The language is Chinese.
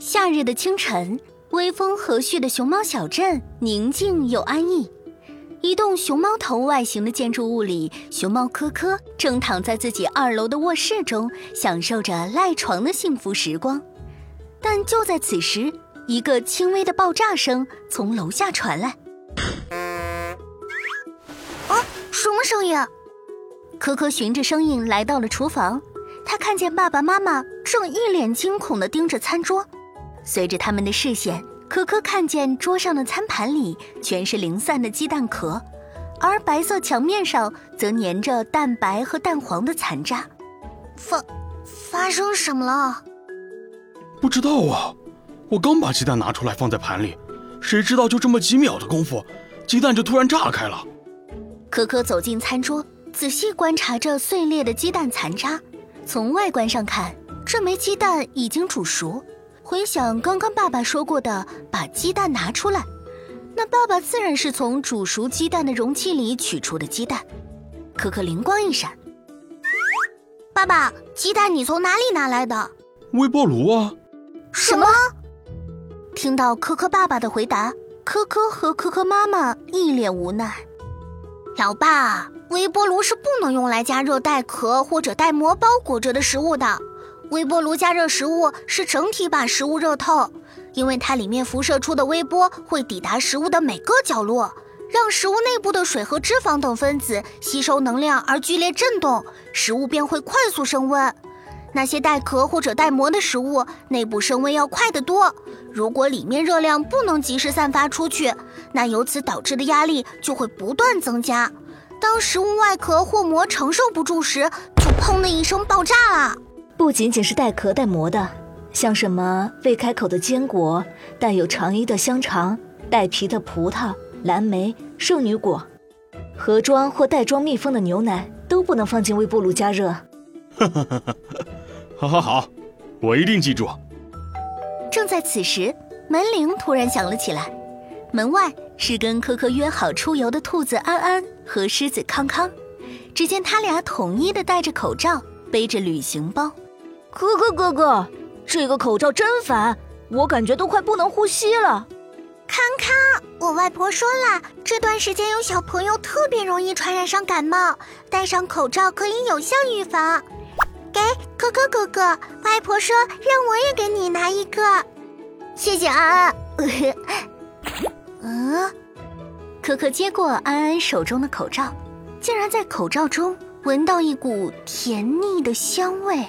夏日的清晨，微风和煦的熊猫小镇宁静又安逸。一栋熊猫头外形的建筑物里，熊猫科科正躺在自己二楼的卧室中，享受着赖床的幸福时光。但就在此时，一个轻微的爆炸声从楼下传来。啊，什么声音？科科循着声音来到了厨房，他看见爸爸妈妈正一脸惊恐地盯着餐桌。随着他们的视线，可可看见桌上的餐盘里全是零散的鸡蛋壳，而白色墙面上则粘着蛋白和蛋黄的残渣。发发生什么了？不知道啊，我刚把鸡蛋拿出来放在盘里，谁知道就这么几秒的功夫，鸡蛋就突然炸开了。可可走进餐桌，仔细观察着碎裂的鸡蛋残渣。从外观上看，这枚鸡蛋已经煮熟。回想刚刚爸爸说过的，把鸡蛋拿出来，那爸爸自然是从煮熟鸡蛋的容器里取出的鸡蛋。可可灵光一闪，爸爸，鸡蛋你从哪里拿来的？微波炉啊！什么？听到科科爸爸的回答，科科和科科妈妈一脸无奈。老爸，微波炉是不能用来加热带壳或者带膜包裹着的食物的。微波炉加热食物是整体把食物热透，因为它里面辐射出的微波会抵达食物的每个角落，让食物内部的水和脂肪等分子吸收能量而剧烈震动，食物便会快速升温。那些带壳或者带膜的食物内部升温要快得多，如果里面热量不能及时散发出去，那由此导致的压力就会不断增加。当食物外壳或膜承受不住时，就砰的一声爆炸了。不仅仅是带壳带膜的，像什么未开口的坚果、带有肠衣的香肠、带皮的葡萄、蓝莓、圣女果，盒装或袋装密封的牛奶都不能放进微波炉加热。哈哈哈！好好好，我一定记住。正在此时，门铃突然响了起来，门外是跟科科约好出游的兔子安安和狮子康康。只见他俩统一的戴着口罩，背着旅行包。哥哥哥哥，这个口罩真烦，我感觉都快不能呼吸了。康康，我外婆说了，这段时间有小朋友特别容易传染上感冒，戴上口罩可以有效预防。给可可哥哥，外婆说让我也给你拿一个，谢谢安安。嗯，可可接过安安手中的口罩，竟然在口罩中闻到一股甜腻的香味。